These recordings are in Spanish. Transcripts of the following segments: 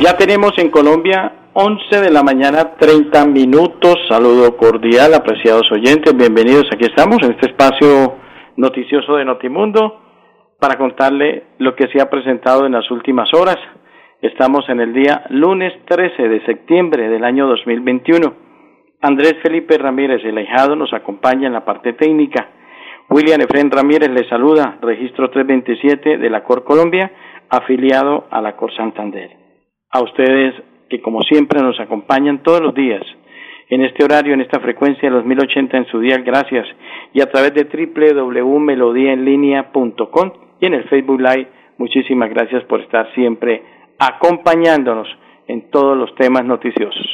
Ya tenemos en Colombia 11 de la mañana 30 minutos. Saludo cordial, apreciados oyentes. Bienvenidos. Aquí estamos en este espacio noticioso de Notimundo para contarle lo que se ha presentado en las últimas horas. Estamos en el día lunes 13 de septiembre del año 2021. Andrés Felipe Ramírez, el ahijado, nos acompaña en la parte técnica. William Efren Ramírez le saluda, registro 327 de la Cor Colombia, afiliado a la Cor Santander a ustedes que como siempre nos acompañan todos los días en este horario, en esta frecuencia de los 1080 en su día, gracias, y a través de www.melodiaenlinea.com y en el Facebook Live, muchísimas gracias por estar siempre acompañándonos en todos los temas noticiosos.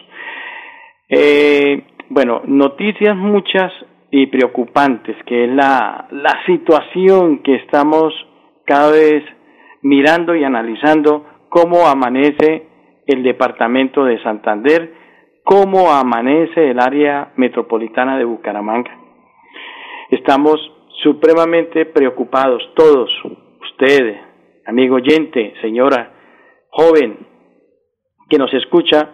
Eh, bueno, noticias muchas y preocupantes, que es la, la situación que estamos cada vez mirando y analizando cómo amanece el departamento de Santander, cómo amanece el área metropolitana de Bucaramanga. Estamos supremamente preocupados todos, ustedes, amigo oyente, señora, joven, que nos escucha,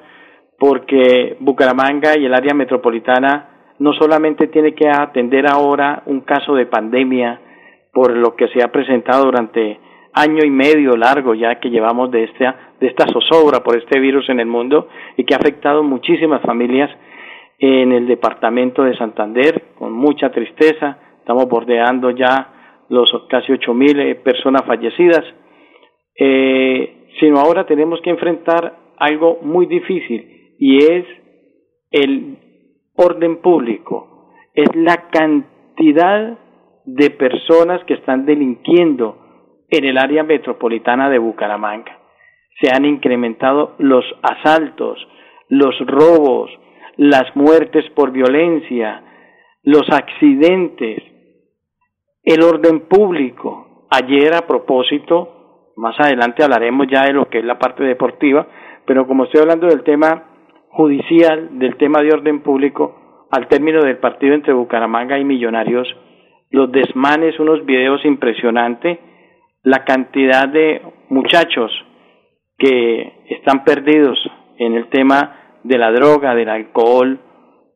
porque Bucaramanga y el área metropolitana no solamente tiene que atender ahora un caso de pandemia por lo que se ha presentado durante año y medio largo ya que llevamos de esta, de esta zozobra por este virus en el mundo y que ha afectado muchísimas familias en el departamento de Santander con mucha tristeza. Estamos bordeando ya los casi ocho mil eh, personas fallecidas. Eh, sino ahora tenemos que enfrentar algo muy difícil y es el orden público, es la cantidad de personas que están delinquiendo en el área metropolitana de Bucaramanga. Se han incrementado los asaltos, los robos, las muertes por violencia, los accidentes, el orden público. Ayer a propósito, más adelante hablaremos ya de lo que es la parte deportiva, pero como estoy hablando del tema judicial, del tema de orden público, al término del partido entre Bucaramanga y Millonarios, los desmanes, unos videos impresionantes la cantidad de muchachos que están perdidos en el tema de la droga, del alcohol,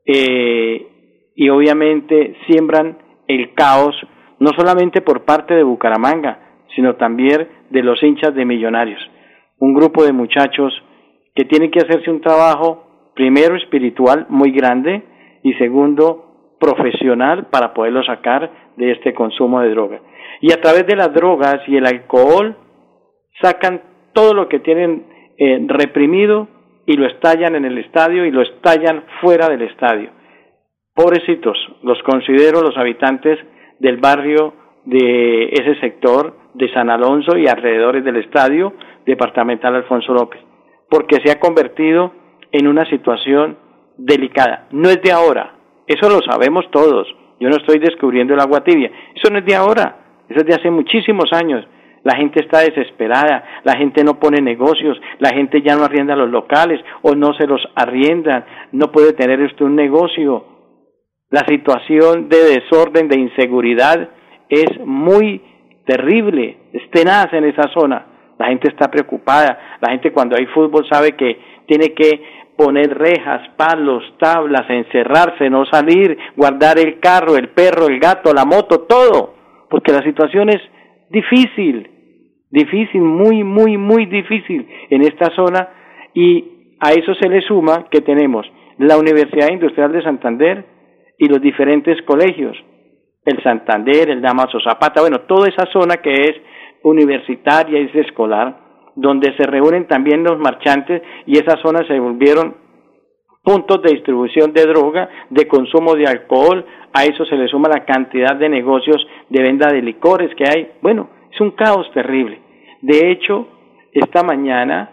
eh, y obviamente siembran el caos, no solamente por parte de Bucaramanga, sino también de los hinchas de millonarios. Un grupo de muchachos que tienen que hacerse un trabajo, primero espiritual muy grande y segundo profesional para poderlo sacar de este consumo de droga y a través de las drogas y el alcohol sacan todo lo que tienen eh, reprimido y lo estallan en el estadio y lo estallan fuera del estadio. Pobrecitos, los considero los habitantes del barrio de ese sector de San Alonso y alrededores del estadio departamental Alfonso López, porque se ha convertido en una situación delicada. No es de ahora, eso lo sabemos todos. Yo no estoy descubriendo el agua tibia, eso no es de ahora. Eso es de hace muchísimos años. La gente está desesperada, la gente no pone negocios, la gente ya no arrienda los locales o no se los arriendan, no puede tener esto un negocio. La situación de desorden, de inseguridad es muy terrible, es tenaz en esa zona. La gente está preocupada, la gente cuando hay fútbol sabe que tiene que poner rejas, palos, tablas, encerrarse, no salir, guardar el carro, el perro, el gato, la moto, todo. Porque la situación es difícil, difícil, muy, muy, muy difícil en esta zona. Y a eso se le suma que tenemos la Universidad Industrial de Santander y los diferentes colegios, el Santander, el Damaso Zapata, bueno, toda esa zona que es universitaria y es escolar, donde se reúnen también los marchantes y esas zonas se volvieron puntos de distribución de droga, de consumo de alcohol, a eso se le suma la cantidad de negocios de venta de licores que hay. Bueno, es un caos terrible. De hecho, esta mañana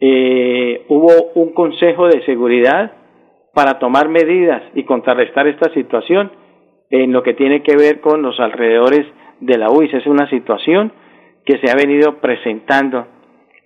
eh, hubo un consejo de seguridad para tomar medidas y contrarrestar esta situación en lo que tiene que ver con los alrededores de la UIS. Es una situación que se ha venido presentando.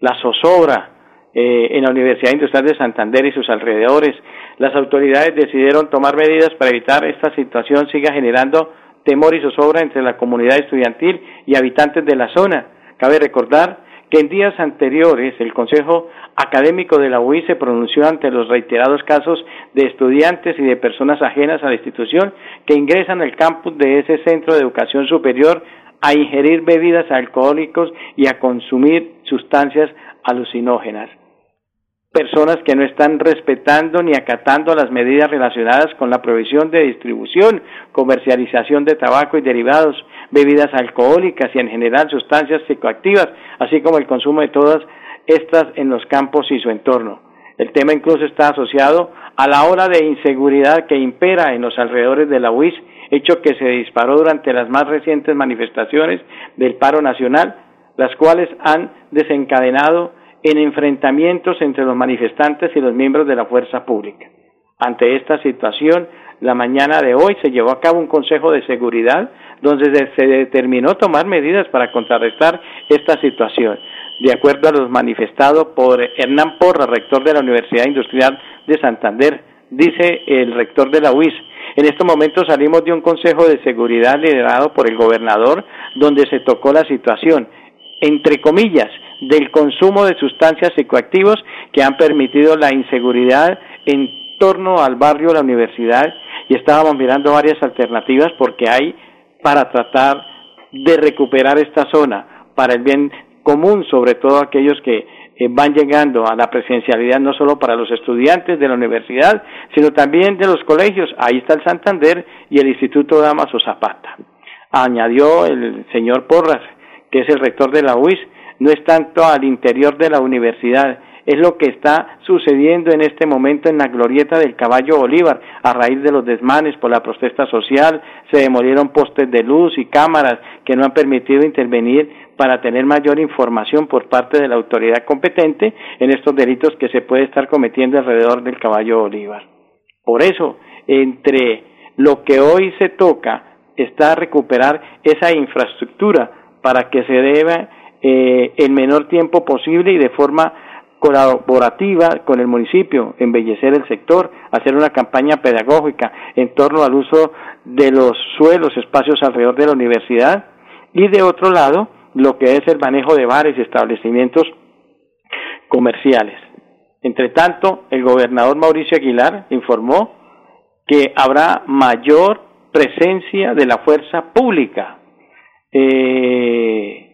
La zozobra eh, en la Universidad Industrial de Santander y sus alrededores. Las autoridades decidieron tomar medidas para evitar esta situación siga generando temor y zozobra entre la comunidad estudiantil y habitantes de la zona. Cabe recordar que en días anteriores el Consejo Académico de la UI se pronunció ante los reiterados casos de estudiantes y de personas ajenas a la institución que ingresan al campus de ese centro de educación superior a ingerir bebidas alcohólicas y a consumir sustancias alucinógenas personas que no están respetando ni acatando las medidas relacionadas con la provisión de distribución, comercialización de tabaco y derivados, bebidas alcohólicas y en general sustancias psicoactivas, así como el consumo de todas estas en los campos y su entorno. El tema incluso está asociado a la ola de inseguridad que impera en los alrededores de la UIS, hecho que se disparó durante las más recientes manifestaciones del paro nacional, las cuales han desencadenado en enfrentamientos entre los manifestantes y los miembros de la fuerza pública. Ante esta situación, la mañana de hoy se llevó a cabo un Consejo de Seguridad donde se determinó tomar medidas para contrarrestar esta situación. De acuerdo a los manifestados por Hernán Porra, rector de la Universidad Industrial de Santander, dice el rector de la UIS, en estos momentos salimos de un Consejo de Seguridad liderado por el gobernador donde se tocó la situación entre comillas, del consumo de sustancias psicoactivos que han permitido la inseguridad en torno al barrio la universidad y estábamos mirando varias alternativas porque hay para tratar de recuperar esta zona para el bien común, sobre todo aquellos que eh, van llegando a la presencialidad no solo para los estudiantes de la universidad, sino también de los colegios. Ahí está el Santander y el Instituto Damaso Zapata. Añadió el señor Porras que es el rector de la UIS, no es tanto al interior de la universidad, es lo que está sucediendo en este momento en la glorieta del caballo Bolívar. A raíz de los desmanes por la protesta social, se demolieron postes de luz y cámaras que no han permitido intervenir para tener mayor información por parte de la autoridad competente en estos delitos que se puede estar cometiendo alrededor del caballo Bolívar. Por eso, entre lo que hoy se toca está recuperar esa infraestructura para que se deba eh, el menor tiempo posible y de forma colaborativa con el municipio, embellecer el sector, hacer una campaña pedagógica en torno al uso de los suelos, espacios alrededor de la universidad y de otro lado lo que es el manejo de bares y establecimientos comerciales. Entre tanto, el gobernador Mauricio Aguilar informó que habrá mayor presencia de la fuerza pública eh,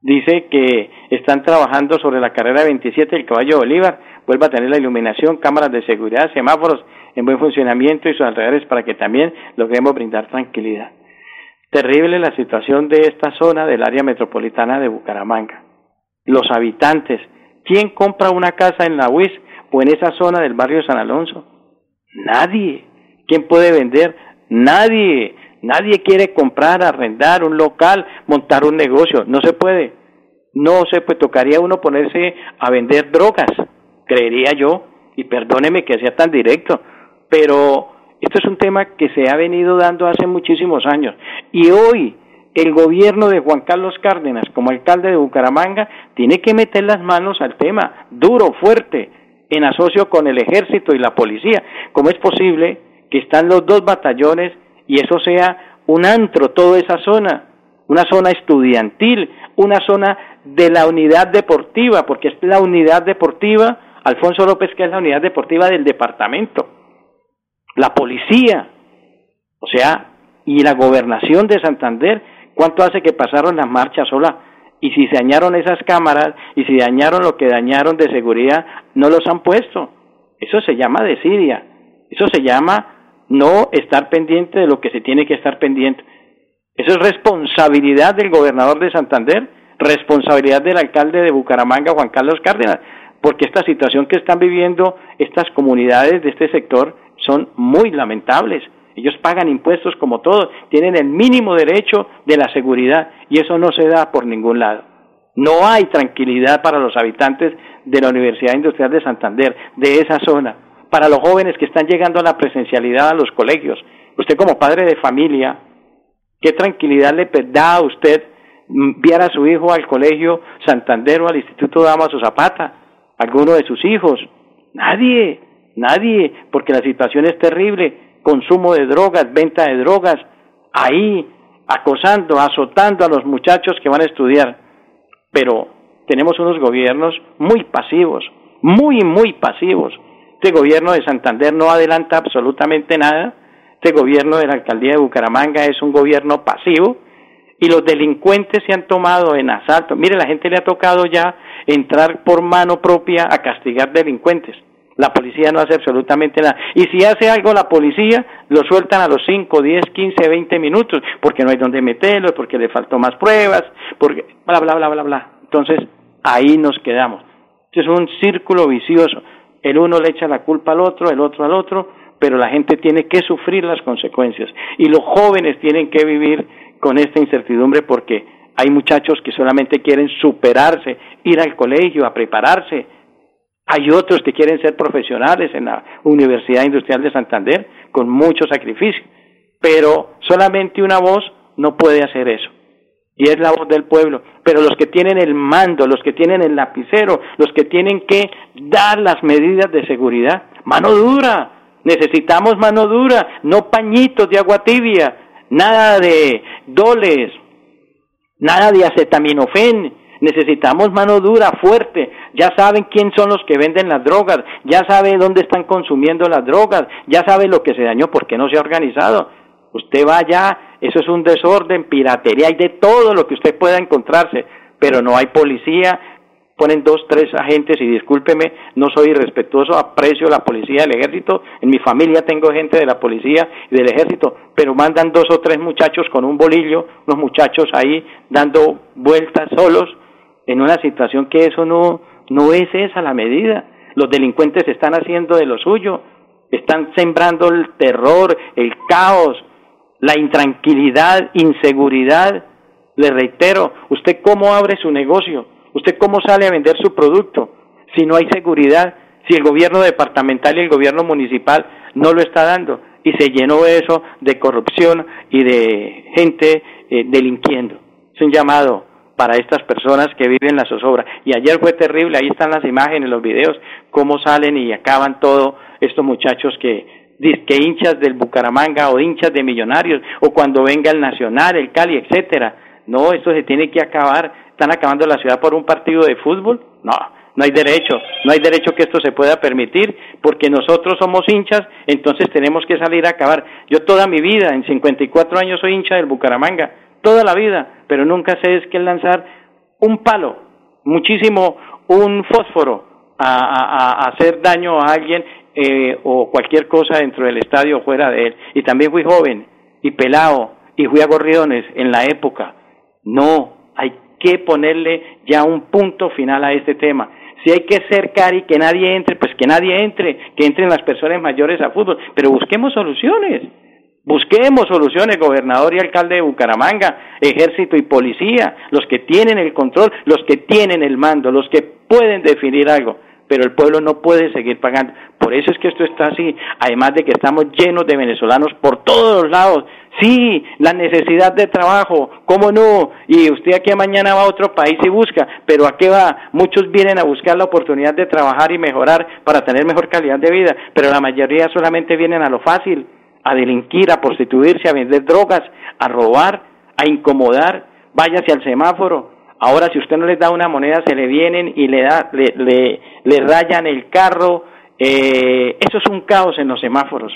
dice que están trabajando sobre la carrera 27 del caballo Bolívar, vuelva a tener la iluminación, cámaras de seguridad, semáforos en buen funcionamiento y sus alrededores para que también logremos brindar tranquilidad. Terrible la situación de esta zona del área metropolitana de Bucaramanga. Los habitantes, ¿quién compra una casa en la UIS o en esa zona del barrio San Alonso? Nadie. ¿Quién puede vender? Nadie. Nadie quiere comprar, arrendar un local, montar un negocio. No se puede. No se puede. Tocaría uno ponerse a vender drogas, creería yo. Y perdóneme que sea tan directo. Pero esto es un tema que se ha venido dando hace muchísimos años. Y hoy el gobierno de Juan Carlos Cárdenas, como alcalde de Bucaramanga, tiene que meter las manos al tema, duro, fuerte, en asocio con el ejército y la policía. ¿Cómo es posible que están los dos batallones y eso sea un antro, toda esa zona, una zona estudiantil, una zona de la unidad deportiva, porque es la unidad deportiva, Alfonso López, que es la unidad deportiva del departamento, la policía, o sea, y la gobernación de Santander, ¿cuánto hace que pasaron las marchas sola? Y si se dañaron esas cámaras y si dañaron lo que dañaron de seguridad, no los han puesto. Eso se llama desidia, eso se llama no estar pendiente de lo que se tiene que estar pendiente. Eso es responsabilidad del gobernador de Santander, responsabilidad del alcalde de Bucaramanga, Juan Carlos Cárdenas, porque esta situación que están viviendo estas comunidades de este sector son muy lamentables. Ellos pagan impuestos como todos, tienen el mínimo derecho de la seguridad y eso no se da por ningún lado. No hay tranquilidad para los habitantes de la Universidad Industrial de Santander, de esa zona, para los jóvenes que están llegando a la presencialidad a los colegios. Usted como padre de familia, ¿qué tranquilidad le da a usted enviar a su hijo al colegio Santander o al Instituto Damaso Zapata? ¿Alguno de sus hijos? Nadie, nadie, porque la situación es terrible. Consumo de drogas, venta de drogas, ahí acosando, azotando a los muchachos que van a estudiar. Pero tenemos unos gobiernos muy pasivos, muy, muy pasivos. Este gobierno de Santander no adelanta absolutamente nada. Este gobierno de la alcaldía de Bucaramanga es un gobierno pasivo y los delincuentes se han tomado en asalto. Mire, la gente le ha tocado ya entrar por mano propia a castigar delincuentes. La policía no hace absolutamente nada. Y si hace algo la policía, lo sueltan a los 5, 10, 15, 20 minutos, porque no hay donde meterlo, porque le faltó más pruebas, porque bla, bla, bla, bla, bla. Entonces, ahí nos quedamos. Es un círculo vicioso. El uno le echa la culpa al otro, el otro al otro, pero la gente tiene que sufrir las consecuencias. Y los jóvenes tienen que vivir con esta incertidumbre porque hay muchachos que solamente quieren superarse, ir al colegio, a prepararse. Hay otros que quieren ser profesionales en la Universidad Industrial de Santander con mucho sacrificio. Pero solamente una voz no puede hacer eso y es la voz del pueblo, pero los que tienen el mando, los que tienen el lapicero, los que tienen que dar las medidas de seguridad, mano dura, necesitamos mano dura, no pañitos de agua tibia, nada de doles, nada de acetaminofén, necesitamos mano dura, fuerte, ya saben quién son los que venden las drogas, ya saben dónde están consumiendo las drogas, ya saben lo que se dañó, porque no se ha organizado. Usted vaya eso es un desorden, piratería, hay de todo lo que usted pueda encontrarse, pero no hay policía, ponen dos, tres agentes y discúlpeme, no soy irrespetuoso, aprecio la policía del ejército, en mi familia tengo gente de la policía y del ejército, pero mandan dos o tres muchachos con un bolillo, unos muchachos ahí dando vueltas solos, en una situación que eso no, no es esa la medida. Los delincuentes están haciendo de lo suyo, están sembrando el terror, el caos, la intranquilidad, inseguridad. Le reitero, ¿usted cómo abre su negocio? ¿Usted cómo sale a vender su producto? Si no hay seguridad, si el gobierno departamental y el gobierno municipal no lo está dando y se llenó eso de corrupción y de gente eh, delinquiendo. Es un llamado para estas personas que viven la zozobra. Y ayer fue terrible, ahí están las imágenes, los videos, cómo salen y acaban todos estos muchachos que que hinchas del Bucaramanga o hinchas de Millonarios o cuando venga el Nacional, el Cali, etcétera. No, esto se tiene que acabar. ¿Están acabando la ciudad por un partido de fútbol? No, no hay derecho, no hay derecho que esto se pueda permitir, porque nosotros somos hinchas, entonces tenemos que salir a acabar. Yo toda mi vida, en 54 años soy hincha del Bucaramanga, toda la vida, pero nunca sé es que lanzar un palo, muchísimo, un fósforo a, a hacer daño a alguien eh, o cualquier cosa dentro del estadio o fuera de él. Y también fui joven y pelado y fui a gorriones en la época. No, hay que ponerle ya un punto final a este tema. Si hay que cercar y que nadie entre, pues que nadie entre, que entren las personas mayores a fútbol, pero busquemos soluciones. Busquemos soluciones, gobernador y alcalde de Bucaramanga, ejército y policía, los que tienen el control, los que tienen el mando, los que pueden definir algo pero el pueblo no puede seguir pagando. Por eso es que esto está así, además de que estamos llenos de venezolanos por todos los lados. Sí, la necesidad de trabajo, ¿cómo no? Y usted aquí mañana va a otro país y busca, pero ¿a qué va? Muchos vienen a buscar la oportunidad de trabajar y mejorar para tener mejor calidad de vida, pero la mayoría solamente vienen a lo fácil, a delinquir, a prostituirse, a vender drogas, a robar, a incomodar. Váyase al semáforo, Ahora, si usted no les da una moneda, se le vienen y le, da, le, le, rayan el carro. Eh, eso es un caos en los semáforos.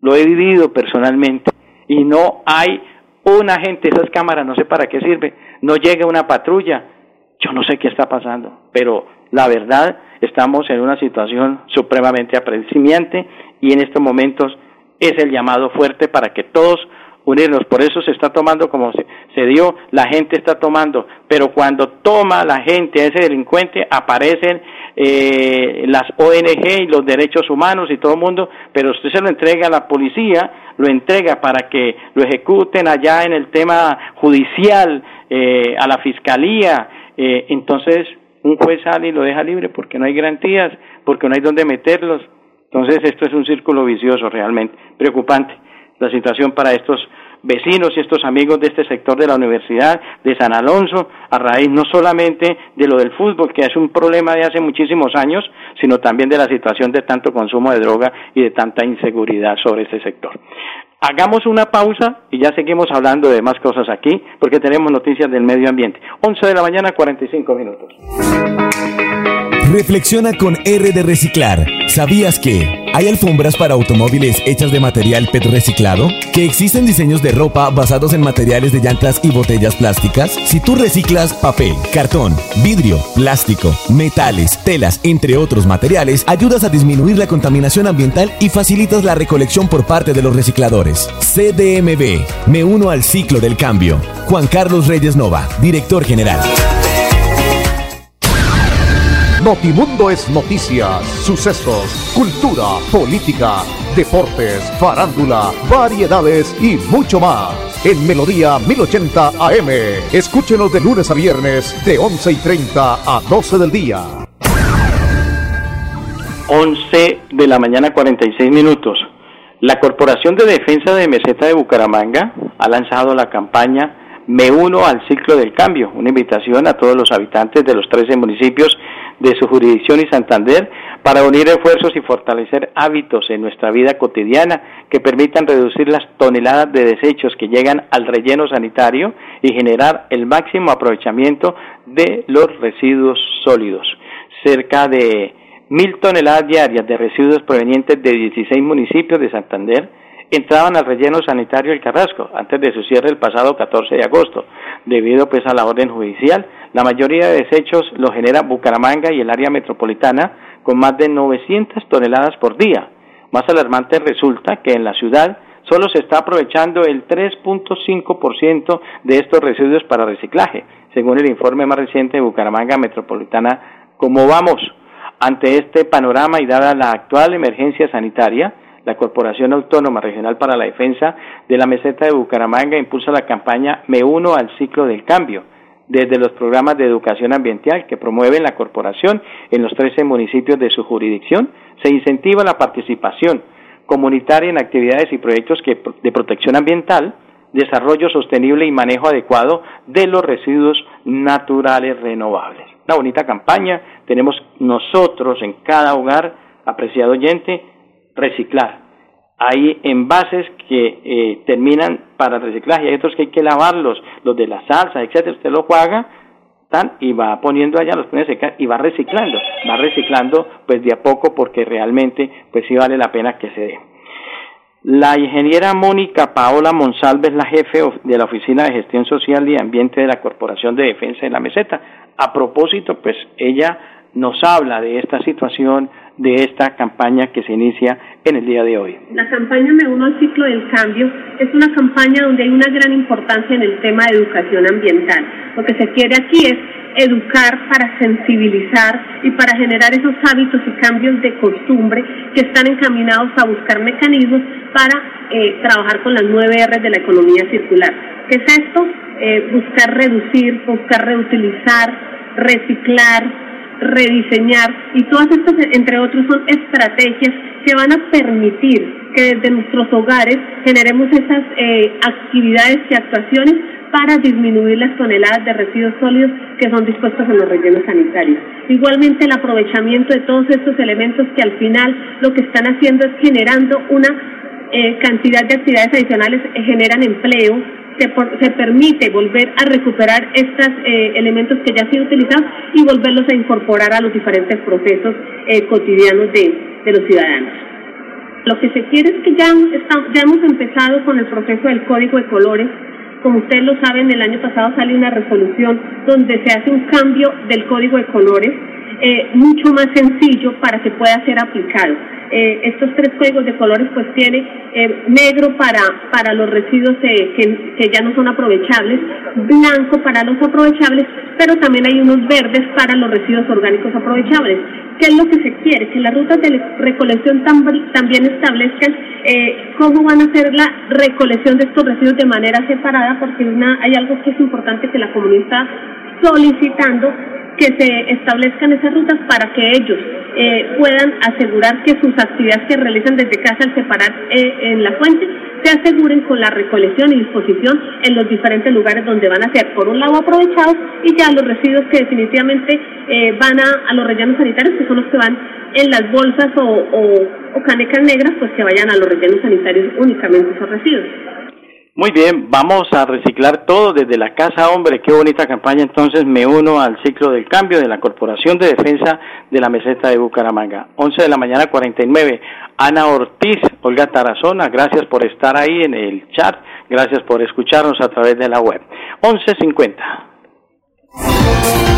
Lo he vivido personalmente. Y no hay una gente, esas cámaras no sé para qué sirve. No llega una patrulla. Yo no sé qué está pasando. Pero la verdad, estamos en una situación supremamente apreciamiante y en estos momentos es el llamado fuerte para que todos unirnos. Por eso se está tomando como se, dio, la gente está tomando. Pero cuando toma la gente a ese delincuente, aparecen eh, las ONG y los derechos humanos y todo el mundo, pero usted se lo entrega a la policía, lo entrega para que lo ejecuten allá en el tema judicial, eh, a la fiscalía, eh, entonces un juez sale y lo deja libre porque no hay garantías, porque no hay dónde meterlos. Entonces esto es un círculo vicioso realmente preocupante la situación para estos vecinos y estos amigos de este sector de la Universidad de San Alonso, a raíz no solamente de lo del fútbol, que es un problema de hace muchísimos años, sino también de la situación de tanto consumo de droga y de tanta inseguridad sobre este sector. Hagamos una pausa y ya seguimos hablando de más cosas aquí, porque tenemos noticias del medio ambiente. 11 de la mañana, 45 minutos. Reflexiona con R de Reciclar. ¿Sabías que hay alfombras para automóviles hechas de material PET reciclado? ¿Que existen diseños de ropa basados en materiales de llantas y botellas plásticas? Si tú reciclas papel, cartón, vidrio, plástico, metales, telas, entre otros materiales, ayudas a disminuir la contaminación ambiental y facilitas la recolección por parte de los recicladores. CDMB. Me uno al ciclo del cambio. Juan Carlos Reyes Nova, director general. Notimundo es noticias, sucesos, cultura, política, deportes, farándula, variedades y mucho más. En Melodía 1080 AM. Escúchenos de lunes a viernes de 11 y 30 a 12 del día. 11 de la mañana 46 minutos. La Corporación de Defensa de Meseta de Bucaramanga ha lanzado la campaña me uno al ciclo del cambio, una invitación a todos los habitantes de los 13 municipios de su jurisdicción y Santander para unir esfuerzos y fortalecer hábitos en nuestra vida cotidiana que permitan reducir las toneladas de desechos que llegan al relleno sanitario y generar el máximo aprovechamiento de los residuos sólidos. Cerca de mil toneladas diarias de residuos provenientes de 16 municipios de Santander entraban al relleno sanitario El Carrasco antes de su cierre el pasado 14 de agosto, debido pues a la orden judicial. La mayoría de desechos lo genera Bucaramanga y el área metropolitana con más de 900 toneladas por día. Más alarmante resulta que en la ciudad solo se está aprovechando el 3.5% de estos residuos para reciclaje, según el informe más reciente de Bucaramanga Metropolitana. ¿Cómo vamos? Ante este panorama y dada la actual emergencia sanitaria, la Corporación Autónoma Regional para la Defensa de la Meseta de Bucaramanga impulsa la campaña Me Uno al Ciclo del Cambio, desde los programas de educación ambiental que promueve la corporación en los 13 municipios de su jurisdicción, se incentiva la participación comunitaria en actividades y proyectos de protección ambiental, desarrollo sostenible y manejo adecuado de los residuos naturales renovables. Una bonita campaña, tenemos nosotros en cada hogar, apreciado oyente, reciclar. Hay envases que eh, terminan para reciclaje hay otros que hay que lavarlos, los de la salsa, etcétera. Usted lo juega y va poniendo allá, los pone a secar y va reciclando, va reciclando pues de a poco porque realmente pues sí vale la pena que se dé. La ingeniera Mónica Paola Monsalve es la jefe de la Oficina de Gestión Social y Ambiente de la Corporación de Defensa de la Meseta. A propósito, pues ella nos habla de esta situación, de esta campaña que se inicia en el día de hoy. La campaña Me Uno al Ciclo del Cambio es una campaña donde hay una gran importancia en el tema de educación ambiental. Lo que se quiere aquí es educar para sensibilizar y para generar esos hábitos y cambios de costumbre que están encaminados a buscar mecanismos para eh, trabajar con las nueve R de la economía circular. ¿Qué es esto? Eh, buscar reducir, buscar reutilizar, reciclar, rediseñar y todas estas, entre otros, son estrategias que van a permitir que desde nuestros hogares generemos esas eh, actividades y actuaciones para disminuir las toneladas de residuos sólidos que son dispuestos en los rellenos sanitarios. Igualmente el aprovechamiento de todos estos elementos que al final lo que están haciendo es generando una eh, cantidad de actividades adicionales, generan empleo, se, permite volver a recuperar estos eh, elementos que ya han sido utilizados y volverlos a incorporar a los diferentes procesos eh, cotidianos de, de, los ciudadanos. Lo que se quiere es que ya, ya hemos empezado con el proceso del código de colores. Como ustedes lo saben, el año pasado sale una resolución donde se hace un cambio del código de colores eh, mucho más sencillo para que pueda ser aplicado. Eh, estos tres códigos de colores pues tiene eh, negro para, para los residuos que, que, ya no son aprovechables, blanco para los aprovechables, pero también hay unos verdes para los residuos orgánicos aprovechables. ¿Qué es lo que se quiere? Que las rutas de recolección también establezcan cómo van a hacer la recolección de estos residuos de manera separada, porque hay algo que es importante que la comunidad solicitando que se establezcan esas rutas para que ellos eh, puedan asegurar que sus actividades que realizan desde casa al separar eh, en la fuente se aseguren con la recolección y disposición en los diferentes lugares donde van a ser, por un lado, aprovechados y ya los residuos que definitivamente eh, van a, los rellenos sanitarios, que son los que van en las bolsas o, o canecas negras, pues que vayan a los rellenos sanitarios únicamente esos residuos. Muy bien, vamos a reciclar todo desde la casa, hombre, qué bonita campaña. Entonces me uno al ciclo del cambio de la Corporación de Defensa de la Meseta de Bucaramanga. 11 de la mañana 49. Ana Ortiz, Olga Tarazona, gracias por estar ahí en el chat, gracias por escucharnos a través de la web. 1150.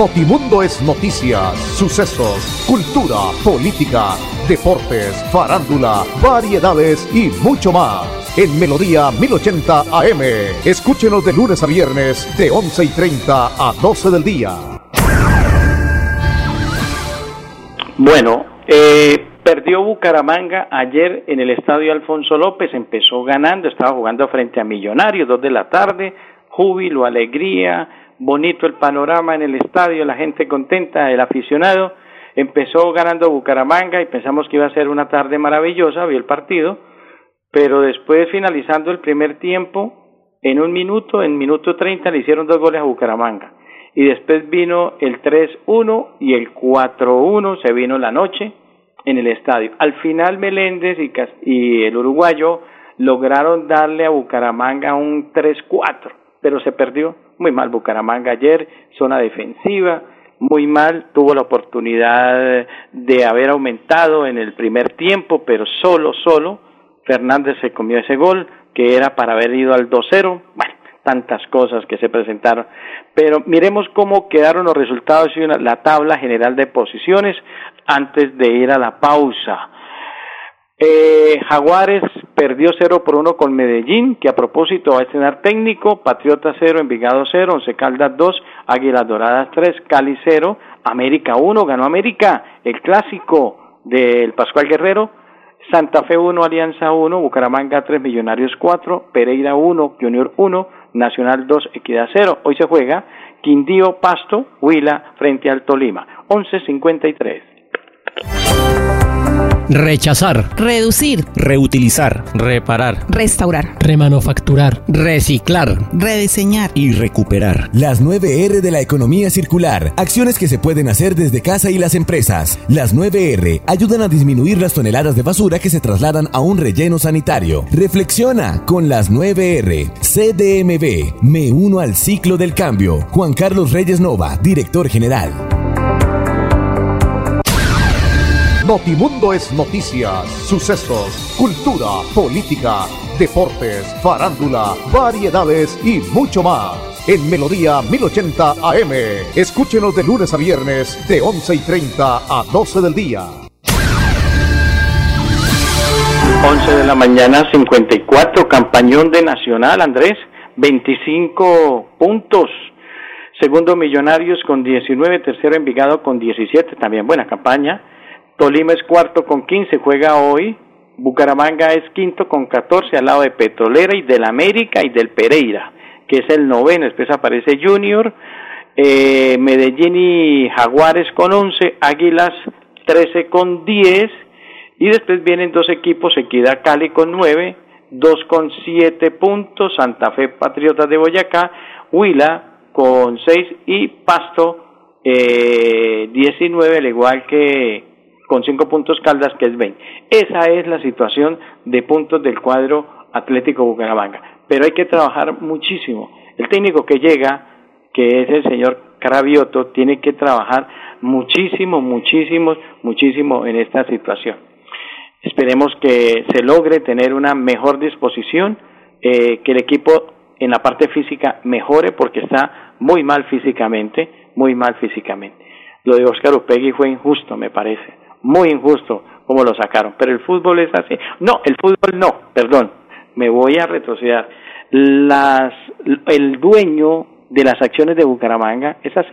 Notimundo es noticias, sucesos, cultura, política deportes, farándula, variedades y mucho más. En Melodía 1080 AM. Escúchenos de lunes a viernes de 11 y 30 a 12 del día. Bueno, eh, perdió Bucaramanga ayer en el estadio Alfonso López. Empezó ganando, estaba jugando frente a Millonarios, dos de la tarde. Júbilo, alegría, bonito el panorama en el estadio, la gente contenta, el aficionado Empezó ganando Bucaramanga y pensamos que iba a ser una tarde maravillosa, vi el partido, pero después finalizando el primer tiempo, en un minuto, en minuto 30 le hicieron dos goles a Bucaramanga. Y después vino el 3-1 y el 4-1, se vino la noche en el estadio. Al final Meléndez y, y el uruguayo lograron darle a Bucaramanga un 3-4, pero se perdió muy mal Bucaramanga ayer, zona defensiva, muy mal, tuvo la oportunidad de haber aumentado en el primer tiempo, pero solo, solo, Fernández se comió ese gol, que era para haber ido al 2-0, bueno, tantas cosas que se presentaron, pero miremos cómo quedaron los resultados y la tabla general de posiciones antes de ir a la pausa. Eh, Jaguares perdió 0 por 1 con Medellín, que a propósito va a estrenar técnico, Patriota 0, Envigado 0, Once Caldas 2, Águilas Doradas 3, Cali 0, América 1, ganó América, el clásico del Pascual Guerrero, Santa Fe 1, Alianza 1, Bucaramanga 3, Millonarios 4, Pereira 1, Junior 1, Nacional 2, Equidad 0. Hoy se juega Quindío Pasto, Huila frente al Tolima, 11.53. Rechazar. Reducir. Reutilizar. Reparar. Restaurar. Remanufacturar. Reciclar. Rediseñar. Y recuperar. Las 9R de la economía circular. Acciones que se pueden hacer desde casa y las empresas. Las 9R ayudan a disminuir las toneladas de basura que se trasladan a un relleno sanitario. Reflexiona con las 9R. CDMB. Me uno al ciclo del cambio. Juan Carlos Reyes Nova, director general. Notimundo es noticias, sucesos, cultura, política, deportes, farándula, variedades y mucho más. En Melodía 1080 AM. Escúchenos de lunes a viernes de 11 y 30 a 12 del día. 11 de la mañana, 54, campañón de Nacional, Andrés, 25 puntos. Segundo Millonarios con 19, tercero Envigado con 17, también buena campaña. Tolima es cuarto con 15, juega hoy. Bucaramanga es quinto con 14 al lado de Petrolera y del América y del Pereira, que es el noveno. Después aparece Junior, eh, Medellín y Jaguares con 11, Águilas 13 con 10 y después vienen dos equipos, Equidad Cali con 9, 2 con 7 puntos, Santa Fe Patriotas de Boyacá, Huila con 6 y Pasto eh, 19, al igual que con cinco puntos Caldas, que es 20. Esa es la situación de puntos del cuadro Atlético Bucaramanga. Pero hay que trabajar muchísimo. El técnico que llega, que es el señor Carabioto, tiene que trabajar muchísimo, muchísimo, muchísimo en esta situación. Esperemos que se logre tener una mejor disposición, eh, que el equipo en la parte física mejore porque está muy mal físicamente, muy mal físicamente. Lo de Oscar Upegui fue injusto, me parece muy injusto, cómo lo sacaron. Pero el fútbol es así. No, el fútbol no, perdón, me voy a retroceder. Las, el dueño de las acciones de Bucaramanga es así.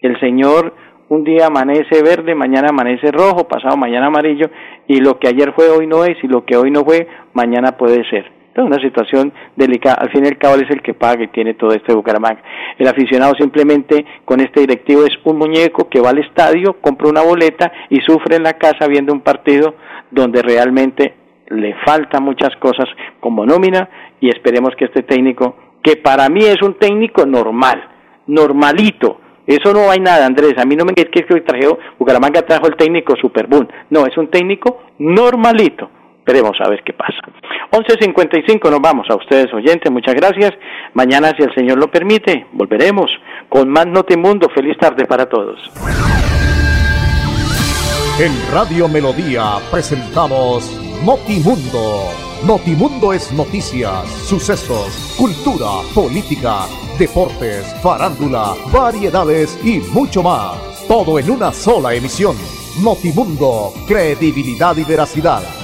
El señor un día amanece verde, mañana amanece rojo, pasado mañana amarillo, y lo que ayer fue hoy no es, y lo que hoy no fue, mañana puede ser. Una situación delicada. Al fin y al cabo, es el que paga y tiene todo esto de Bucaramanga. El aficionado simplemente con este directivo es un muñeco que va al estadio, compra una boleta y sufre en la casa viendo un partido donde realmente le faltan muchas cosas como nómina y esperemos que este técnico, que para mí es un técnico normal, normalito, eso no hay nada, Andrés. A mí no me es que trajo, Bucaramanga trajo el técnico Superboom. No, es un técnico normalito. Esperemos a ver qué pasa. 11.55 nos vamos a ustedes oyentes, muchas gracias. Mañana, si el Señor lo permite, volveremos con más Notimundo. Feliz tarde para todos. En Radio Melodía presentamos Notimundo. Notimundo es noticias, sucesos, cultura, política, deportes, farándula, variedades y mucho más. Todo en una sola emisión. Notimundo, credibilidad y veracidad